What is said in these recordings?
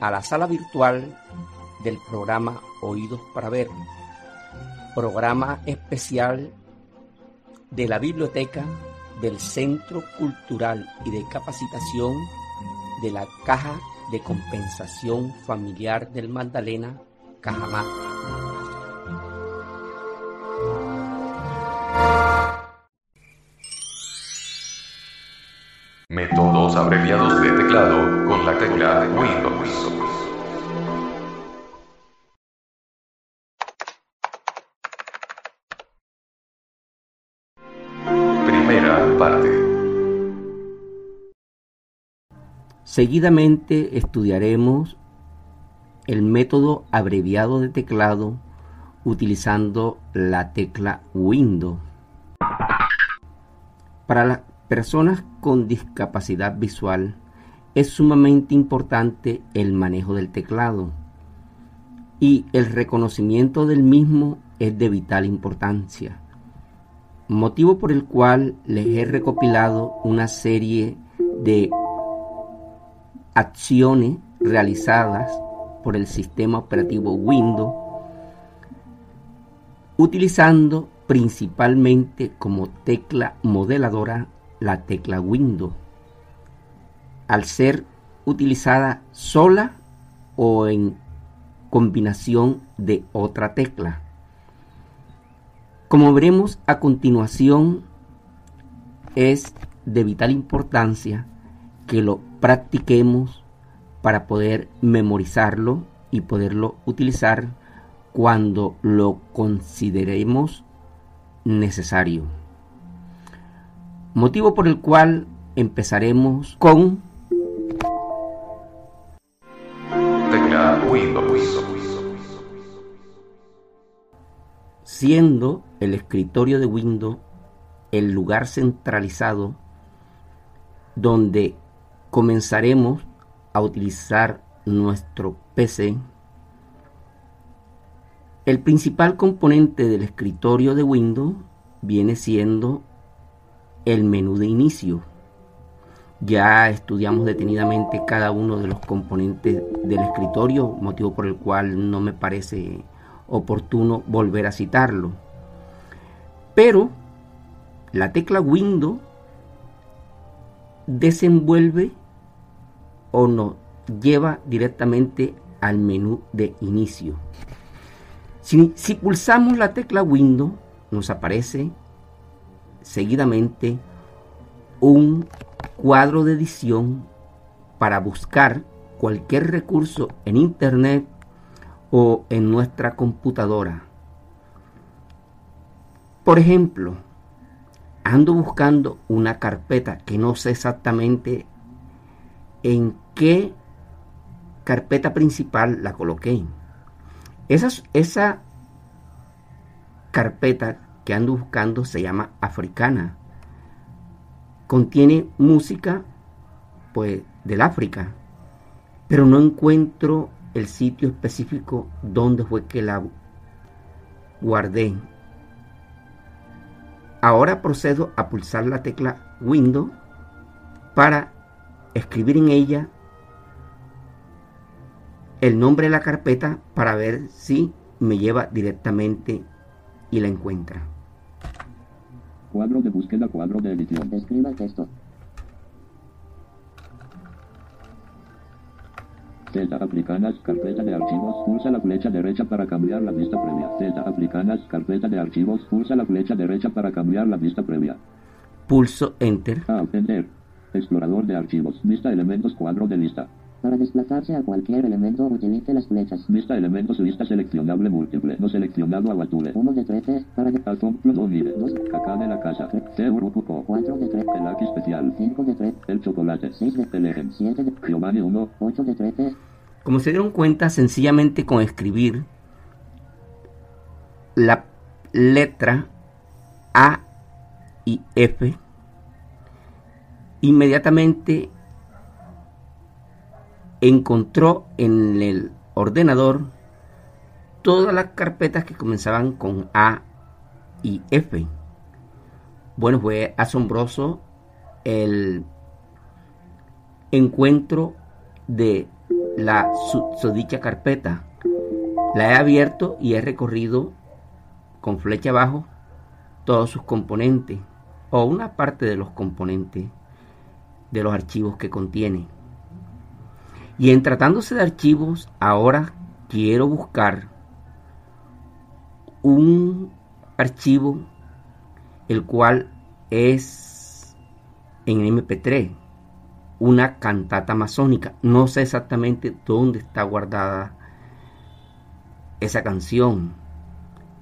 a la sala virtual del programa Oídos para Ver, programa especial de la biblioteca del Centro Cultural y de Capacitación de la Caja de Compensación Familiar del Magdalena, Cajamá. Métodos abreviados de teclado con la tecla Windows. Seguidamente estudiaremos el método abreviado de teclado utilizando la tecla Windows. Para las personas con discapacidad visual es sumamente importante el manejo del teclado y el reconocimiento del mismo es de vital importancia, motivo por el cual les he recopilado una serie de acciones realizadas por el sistema operativo Windows utilizando principalmente como tecla modeladora la tecla Windows al ser utilizada sola o en combinación de otra tecla. Como veremos a continuación, es de vital importancia que lo practiquemos para poder memorizarlo y poderlo utilizar cuando lo consideremos necesario. Motivo por el cual empezaremos con siendo el escritorio de Windows el lugar centralizado donde comenzaremos a utilizar nuestro PC. El principal componente del escritorio de Windows viene siendo el menú de inicio. Ya estudiamos detenidamente cada uno de los componentes del escritorio, motivo por el cual no me parece oportuno volver a citarlo. Pero la tecla Windows desenvuelve o nos lleva directamente al menú de inicio. Si, si, pulsamos la tecla Windows, nos aparece seguidamente un cuadro de edición para buscar cualquier recurso en Internet o en nuestra computadora. Por ejemplo, ando buscando una carpeta que no sé exactamente en qué carpeta principal la coloqué. Esa, esa carpeta que ando buscando se llama africana. Contiene música pues del África, pero no encuentro el sitio específico donde fue que la guardé. Ahora procedo a pulsar la tecla Windows para escribir en ella el nombre de la carpeta para ver si me lleva directamente y la encuentra. Cuadro de búsqueda, cuadro de edición. Escriba texto. Celda Africanas, carpeta de archivos, pulsa la flecha derecha para cambiar la vista previa. Celda Africanas, carpeta de archivos, pulsa la flecha derecha para cambiar la vista previa. Pulso Enter. A Enter. Explorador de archivos. Vista elementos cuadro de lista. Para desplazarse a cualquier elemento, utilice las flechas. Vista elementos lista seleccionable múltiple. No seleccionado aguatule. 1 de 13, para de Alton Pludonire. Dos. Caca de la casa. C Urupuco. 4 de 13, El Aki especial. 5 de 13, El chocolate. 6 de El ejem. 7 de Giovanni 1. 8 de 13, Como se dieron cuenta, sencillamente con escribir la letra A y F, inmediatamente encontró en el ordenador todas las carpetas que comenzaban con A y F. Bueno, fue asombroso el encuentro de la susdicha carpeta. La he abierto y he recorrido con flecha abajo todos sus componentes o una parte de los componentes de los archivos que contiene. Y en tratándose de archivos, ahora quiero buscar un archivo el cual es en MP3 una cantata masónica. No sé exactamente dónde está guardada esa canción.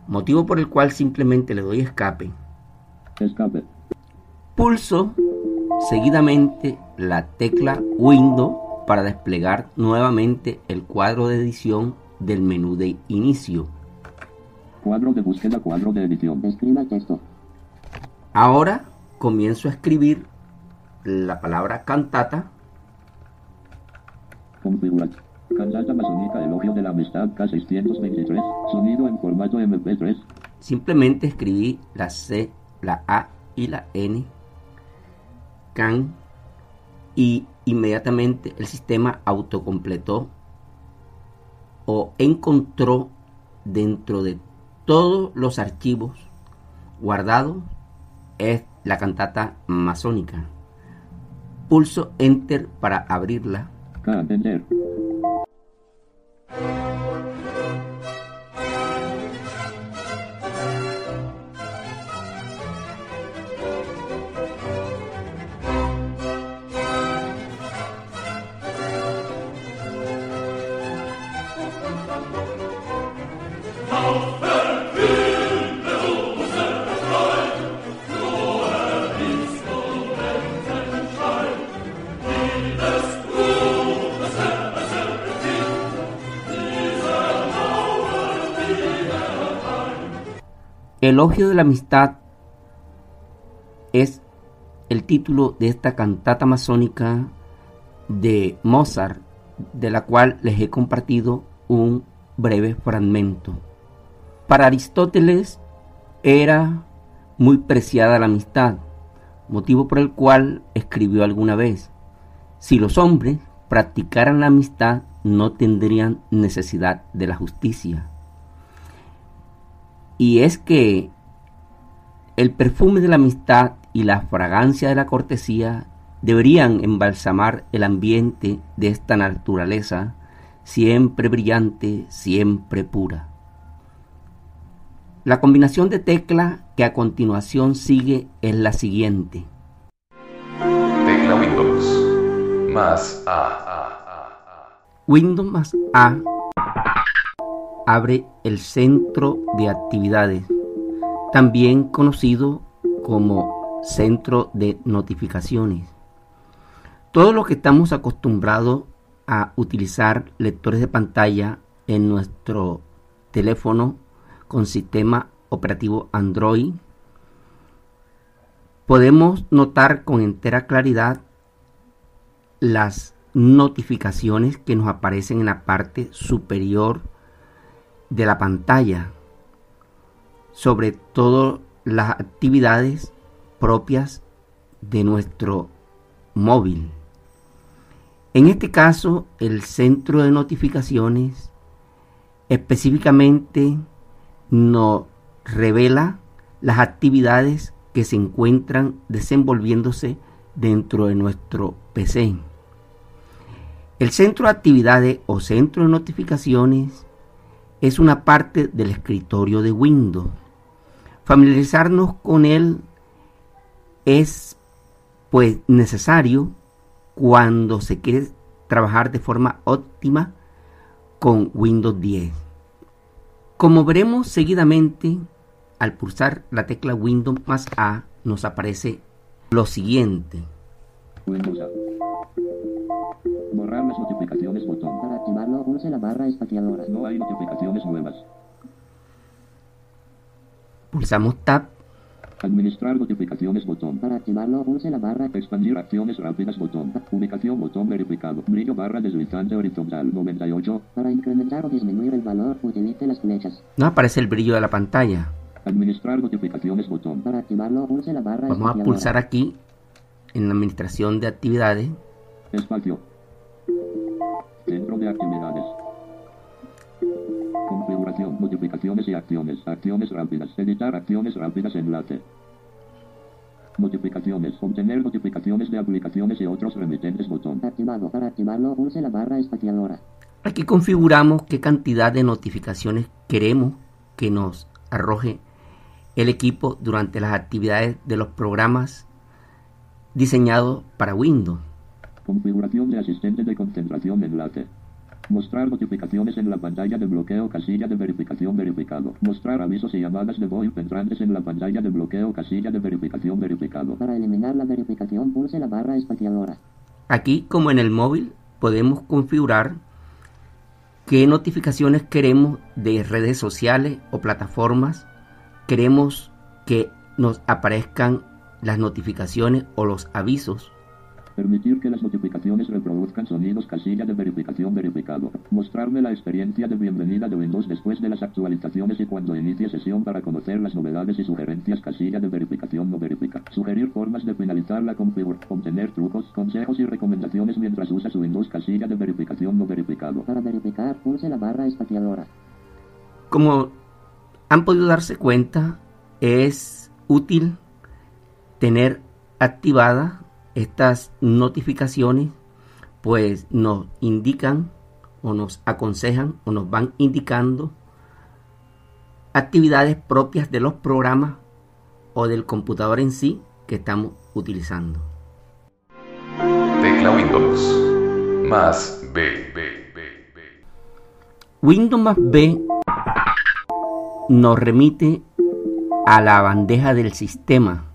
Motivo por el cual simplemente le doy escape. Escape. Pulso seguidamente la tecla Windows para desplegar nuevamente el cuadro de edición del menú de inicio. Cuadro de búsqueda, cuadro de edición. escriba texto. Ahora comienzo a escribir la palabra cantata Configurar. Cantata masónica Elogio de la Amistad K623. Sonido en formato MP3. Simplemente escribí la C, la A y la N, y inmediatamente el sistema autocompletó o encontró dentro de todos los archivos guardados es la cantata masónica. Pulso Enter para abrirla. Elogio de la amistad es el título de esta cantata masónica de Mozart, de la cual les he compartido un breve fragmento. Para Aristóteles era muy preciada la amistad, motivo por el cual escribió alguna vez, si los hombres practicaran la amistad no tendrían necesidad de la justicia. Y es que el perfume de la amistad y la fragancia de la cortesía deberían embalsamar el ambiente de esta naturaleza, siempre brillante, siempre pura. La combinación de tecla que a continuación sigue es la siguiente. Tecla Windows. Más A. Windows más A abre el centro de actividades, también conocido como centro de notificaciones. Todo lo que estamos acostumbrados a utilizar lectores de pantalla en nuestro teléfono con sistema operativo Android, podemos notar con entera claridad las notificaciones que nos aparecen en la parte superior de la pantalla, sobre todo las actividades propias de nuestro móvil. En este caso, el centro de notificaciones específicamente nos revela las actividades que se encuentran desenvolviéndose dentro de nuestro PC. El centro de actividades o centro de notificaciones es una parte del escritorio de Windows. Familiarizarnos con él es pues necesario cuando se quiere trabajar de forma óptima con Windows 10. Como veremos seguidamente, al pulsar la tecla Windows más A nos aparece lo siguiente. Windows. Borrar las notificaciones botón. Para activarlo, pulse la barra espaciadora. No hay notificaciones nuevas. Pulsamos Tab. Administrar notificaciones botón. Para activarlo, pulse la barra. Expandir acciones rápidas botón. Ubicación botón verificado. Brillo barra deslizante horizontal 98. Para incrementar o disminuir el valor, utilice las flechas. Nos aparece el brillo de la pantalla. Administrar notificaciones botón. Para activarlo, pulse la barra Vamos a pulsar aquí en la administración de actividades. Espacio. Centro de actividades. Configuración, notificaciones y acciones. Acciones rápidas. Editar acciones rápidas enlace. Notificaciones. Obtener notificaciones de aplicaciones y otros remitentes botón. Activado. Para activarlo, pulse la barra espaciadora. Aquí configuramos qué cantidad de notificaciones queremos que nos arroje el equipo durante las actividades de los programas diseñados para Windows. Configuración de asistente de concentración enlace. Mostrar notificaciones en la pantalla de bloqueo casilla de verificación verificado. Mostrar avisos y llamadas de VoIP entrantes en la pantalla de bloqueo casilla de verificación verificado. Para eliminar la verificación, pulse la barra espaciadora. Aquí, como en el móvil, podemos configurar qué notificaciones queremos de redes sociales o plataformas. Queremos que nos aparezcan las notificaciones o los avisos. Permitir que las notificaciones reproduzcan sonidos casilla de verificación verificado. Mostrarme la experiencia de bienvenida de Windows después de las actualizaciones y cuando inicie sesión para conocer las novedades y sugerencias casilla de verificación no verifica. Sugerir formas de finalizar la configuración. Obtener trucos, consejos y recomendaciones mientras usa su Windows casilla de verificación no verificado. Para verificar, pulse la barra espaciadora. Como han podido darse cuenta, es útil tener activada estas notificaciones, pues nos indican o nos aconsejan o nos van indicando actividades propias de los programas o del computador en sí que estamos utilizando. Tecla Windows. Más B, B, B, B. Windows más B nos remite a la bandeja del sistema.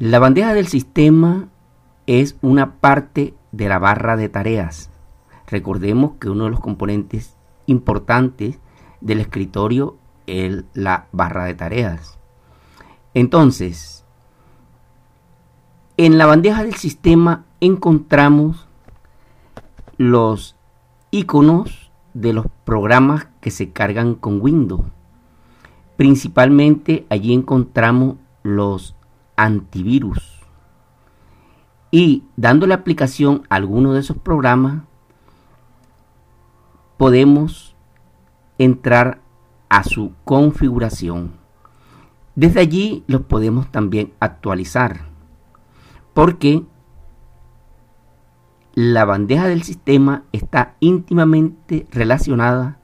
La bandeja del sistema es una parte de la barra de tareas. Recordemos que uno de los componentes importantes del escritorio es la barra de tareas. Entonces, en la bandeja del sistema encontramos los iconos de los programas que se cargan con Windows. Principalmente allí encontramos los antivirus. Y dándole aplicación a alguno de esos programas, podemos entrar a su configuración. Desde allí los podemos también actualizar. Porque la bandeja del sistema está íntimamente relacionada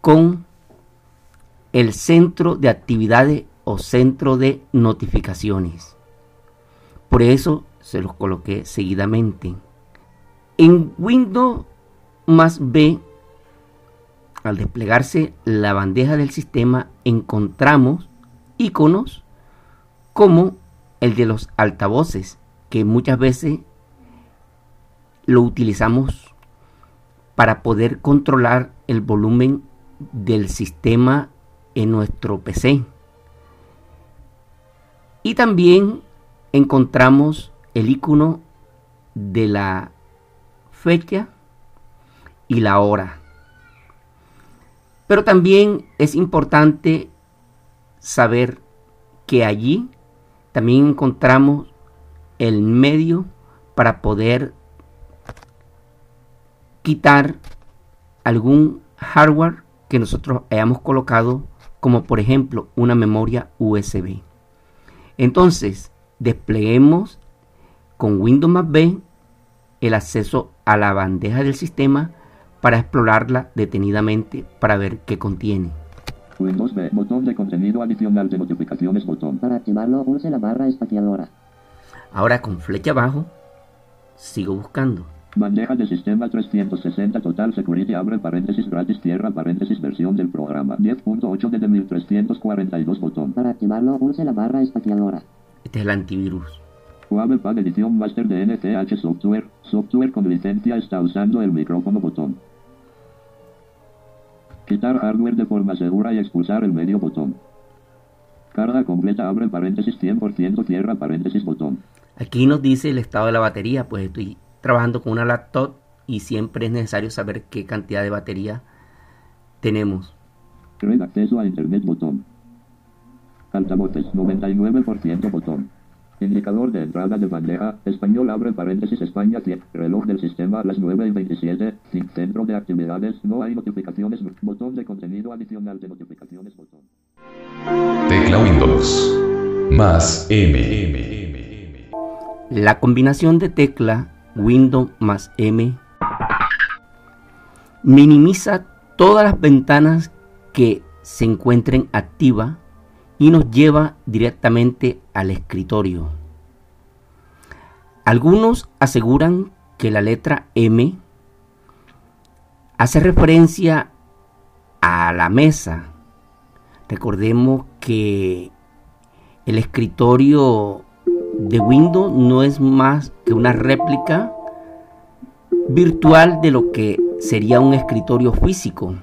con el centro de actividades o centro de notificaciones. Por eso se los coloqué seguidamente. En Windows más B, al desplegarse la bandeja del sistema, encontramos iconos como el de los altavoces, que muchas veces lo utilizamos para poder controlar el volumen del sistema en nuestro PC. Y también encontramos el icono de la fecha y la hora. Pero también es importante saber que allí también encontramos el medio para poder quitar algún hardware que nosotros hayamos colocado como por ejemplo una memoria USB. Entonces, despleguemos con Windows más B el acceso a la bandeja del sistema para explorarla detenidamente para ver qué contiene. Windows B, botón de contenido adicional de notificaciones, botón. Para activarlo, pulse la barra espaciadora. Ahora con flecha abajo, sigo buscando. Bandeja de sistema 360 Total Security abre paréntesis gratis tierra paréntesis versión del programa 10.8 de 1342 botón. Para activarlo, pulse la barra espaciadora. Este es el antivirus. Huawei Pad edición master de NTH Software. Software con licencia está usando el micrófono botón. Quitar hardware de forma segura y expulsar el medio botón. Carga completa abre paréntesis 100% cierra paréntesis botón. Aquí nos dice el estado de la batería, pues estoy trabajando con una laptop y siempre es necesario saber qué cantidad de batería tenemos. Red acceso a internet botón. Altavoces 99% botón. Indicador de entrada de bandeja, español abre paréntesis España 10, reloj del sistema las 9 y 27, sin centro de actividades, no hay notificaciones, botón de contenido adicional de notificaciones, botón. Tecla Windows. Más M. M, M, M. La combinación de tecla Windows más M minimiza todas las ventanas que se encuentren activas y nos lleva directamente al escritorio. Algunos aseguran que la letra M hace referencia a la mesa. Recordemos que el escritorio de Windows no es más que una réplica virtual de lo que sería un escritorio físico.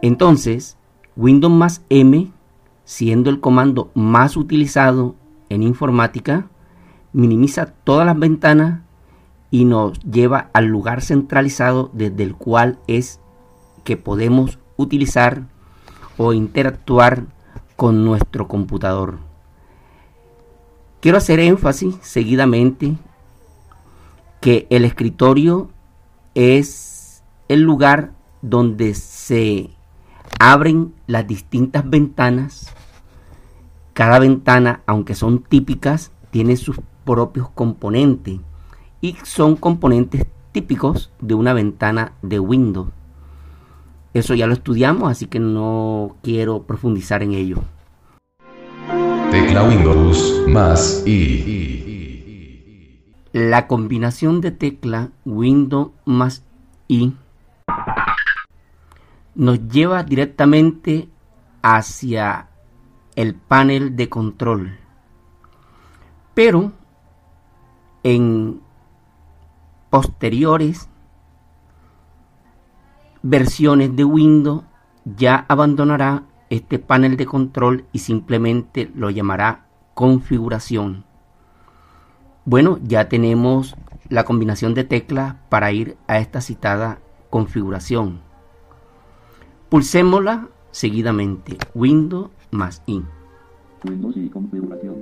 Entonces, Windows M, siendo el comando más utilizado en informática, minimiza todas las ventanas y nos lleva al lugar centralizado desde el cual es que podemos utilizar o interactuar con nuestro computador. Quiero hacer énfasis seguidamente que el escritorio es el lugar donde se abren las distintas ventanas. Cada ventana, aunque son típicas, tiene sus propios componentes y son componentes típicos de una ventana de Windows. Eso ya lo estudiamos, así que no quiero profundizar en ello. Tecla Windows más I. La combinación de tecla Windows más I nos lleva directamente hacia el panel de control. Pero en posteriores versiones de Windows ya abandonará este panel de control y simplemente lo llamará configuración. Bueno, ya tenemos la combinación de teclas para ir a esta citada configuración. Pulsémosla seguidamente. Windows más I. Windows y configuración.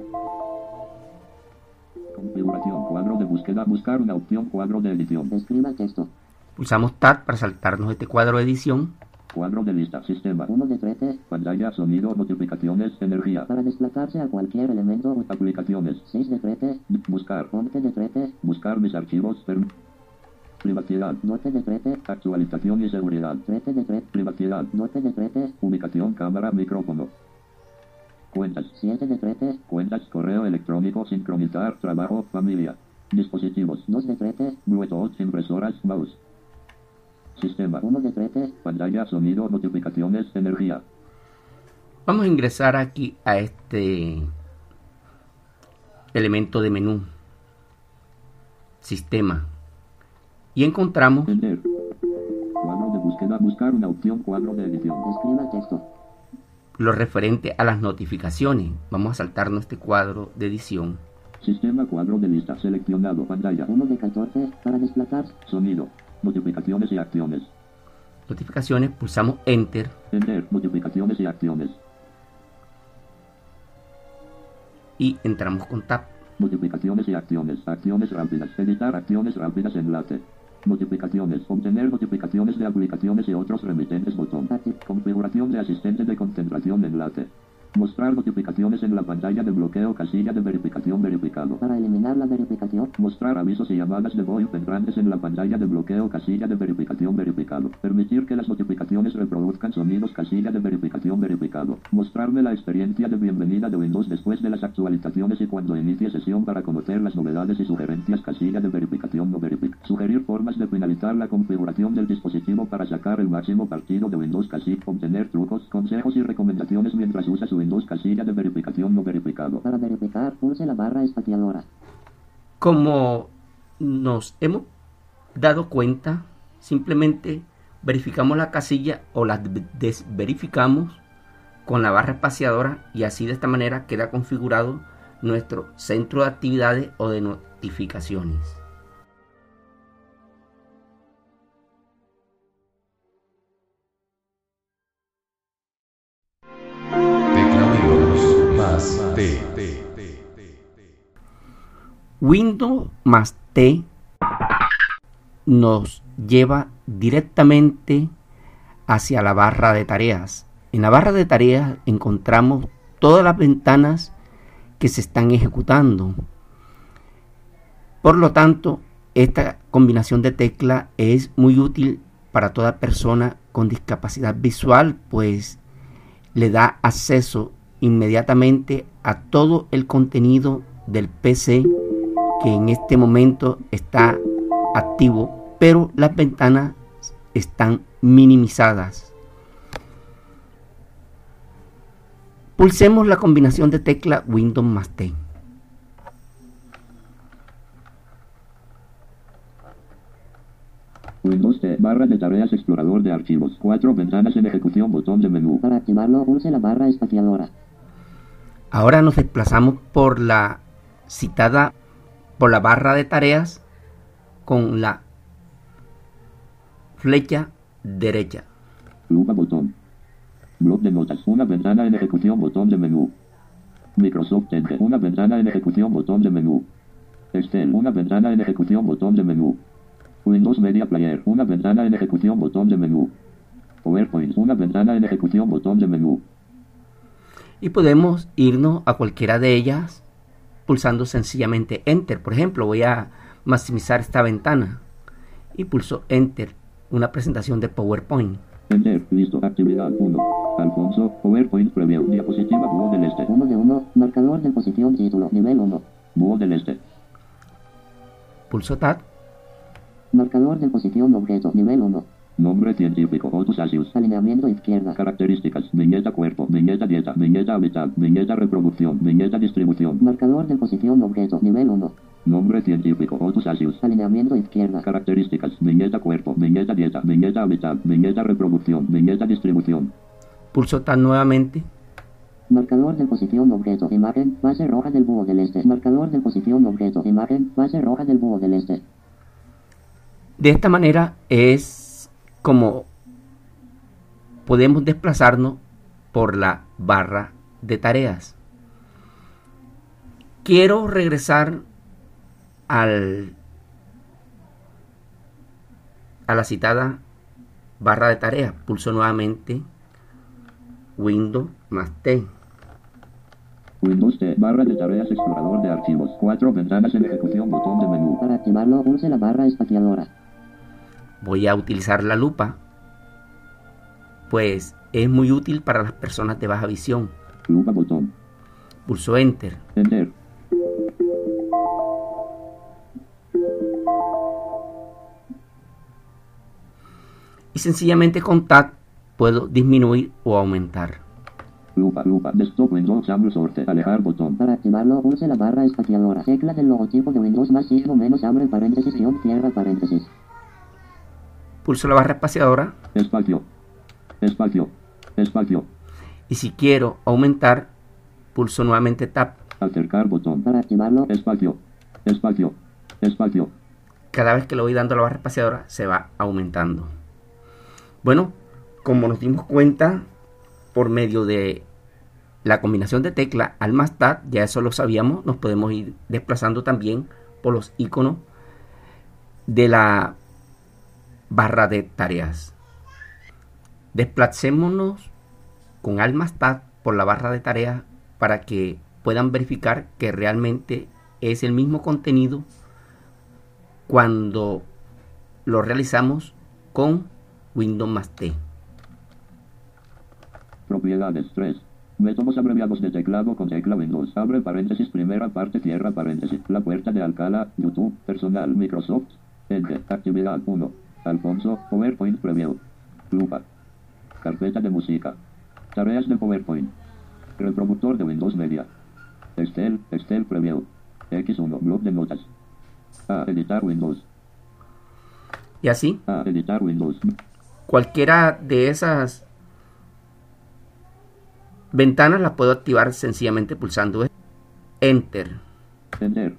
Configuración, cuadro de búsqueda, buscar una opción, cuadro de edición. Escriba texto. Pulsamos Tab para saltarnos este cuadro de edición. Cuadro de lista, sistema. 1 de 13. Pantalla, sonido, notificaciones, energía. Para desplazarse a cualquier elemento. Aplicaciones. 6 de 13. Buscar. 11 de 13. Buscar mis archivos. per- Privacidad. 12 de 13. Actualización y seguridad. 13 de 13. Privacidad. 12 de 13. Ubicación, cámara, micrófono. Cuentas. 7 de 13. Cuentas, correo electrónico, sincronizar, trabajo, familia. Dispositivos. 2 de 13. Bluetooth, impresoras, mouse. Sistema. 1 de 13. Pantalla, sonido, notificaciones, energía. Vamos a ingresar aquí a este elemento de menú. Sistema. Y encontramos. Cuadro de búsqueda. Buscar una opción. Cuadro de edición. Escriba texto. lo referente a las notificaciones. Vamos a saltarnos este cuadro de edición. Sistema cuadro de lista seleccionado. Pantalla. 1 de 14 para desplazar. Sonido. Notificaciones y acciones. Notificaciones, pulsamos Enter Enter. Notificaciones y acciones. y entramos con Tab. Notificaciones y acciones. Acciones rápidas. Editar acciones rápidas. Enlace. Notificaciones. Obtener notificaciones de aplicaciones y otros remitentes. Botón. Configuración de asistente de concentración. Enlace. Mostrar notificaciones en la pantalla de bloqueo. Casilla de verificación verificado. Para eliminar la verificación. Mostrar avisos y llamadas de VoIP entrantes en la pantalla de bloqueo casilla de verificación verificado. Permitir que las notificaciones reproduzcan sonidos casilla de verificación verificado. Mostrarme la experiencia de bienvenida de Windows después de las actualizaciones y cuando inicie sesión para conocer las novedades y sugerencias casilla de verificación no verific. Sugerir formas de finalizar la configuración del dispositivo para sacar el máximo partido de Windows casilla. Obtener trucos, consejos y recomendaciones mientras usa su Windows casilla de verificación no verificado. Para verificar, pulse la barra espaciadora. Como nos hemos dado cuenta, simplemente verificamos la casilla o la de- desverificamos con la barra espaciadora y así de esta manera queda configurado nuestro centro de actividades o de notificaciones. Windows más T nos lleva directamente hacia la barra de tareas. En la barra de tareas encontramos todas las ventanas que se están ejecutando. Por lo tanto, esta combinación de tecla es muy útil para toda persona con discapacidad visual, pues le da acceso inmediatamente a todo el contenido del PC que en este momento está activo, pero las ventanas están minimizadas. Pulsemos la combinación de tecla Windows más T. Windows T, barra de tareas explorador de archivos. Cuatro ventanas en ejecución, botón de menú. Para activarlo, pulse la barra espaciadora. Ahora nos desplazamos por la citada por la barra de tareas con la flecha derecha. Lupa botón. Bloc de notas. Una ventana en ejecución, botón de menú. Microsoft Enter. Una ventana en ejecución, botón de menú. Excel. Una ventana en ejecución, botón de menú. Windows Media Player. Una ventana en ejecución, botón de menú. PowerPoint. Una ventana en ejecución, botón de menú. Y podemos irnos a cualquiera de ellas pulsando sencillamente Enter. Por ejemplo, voy a maximizar esta ventana y pulso Enter, una presentación de PowerPoint. Enter. Listo. Actividad 1. Alfonso. PowerPoint Preview. Diapositiva Búho del Este. 1 de 1, marcador de posición título, nivel 1. Búho del Este. Pulso Tab, Marcador de posición objeto, nivel 1. Nombre científico. Otus Asius. Alineamiento izquierda. Características. Viñeta cuerpo. Viñeta dieta. Viñeta hábitat. Viñeta reproducción. Viñeta distribución. Marcador de posición objeto, nivel 1. Nombre científico. Otus Asius. Alineamiento izquierda. Características. Viñeta cuerpo. Viñeta dieta. Viñeta hábitat. Viñeta reproducción. Viñeta distribución. pulso Tab nuevamente Marcador de posición objeto, imagen, base roja del búho del este. Marcador de posición objeto, imagen, base roja del búho del este. De esta manera es como podemos desplazarnos por la barra de tareas. Quiero regresar al a la citada barra de tareas. Pulso nuevamente Windows más T. Windows T. Barra de tareas explorador de archivos. Cuatro ventanas en ejecución. Botón de menú. Para activarlo, pulse la barra espaciadora. Voy a utilizar la lupa, pues es muy útil para las personas de baja visión. Lupa botón. Pulso Enter. Enter. y sencillamente con Tab puedo disminuir o aumentar. Lupa, lupa. Desktop Windows Amplio Sorte. Alejar botón. Para activarlo, pulse la barra espaciadora. Tecla del logotipo de Windows más signo menos abre paréntesis guion cierra paréntesis. Pulso la barra espaciadora Espacio. Espacio. Espacio. y si quiero aumentar, pulso nuevamente Tab. Acercar botón. Para activarlo, Espacio. Espacio. Espacio. Cada vez que le voy dando a la barra espaciadora se va aumentando. Bueno, como nos dimos cuenta por medio de la combinación de tecla al más tab, ya eso lo sabíamos, nos podemos ir desplazando también por los iconos de la barra de tareas. Desplacémonos con al más tab por la barra de tareas para que puedan verificar que realmente es el mismo contenido cuando lo realizamos con Windows más T. Propiedades 3. Métodos abreviados de teclado con tecla Windows. Abre paréntesis, primera parte, cierra paréntesis. La puerta de Alcala, YouTube, personal, Microsoft. Enter. Actividad 1. Alfonso, PowerPoint Preview. Lupa. Carpeta de música. Tareas de PowerPoint. Reproductor de Windows Media. Excel, Excel Preview. X1, blog de notas. A. Editar Windows. Y así, A. Editar Windows. cualquiera de esas ventanas las puedo activar sencillamente pulsando Enter. Enter.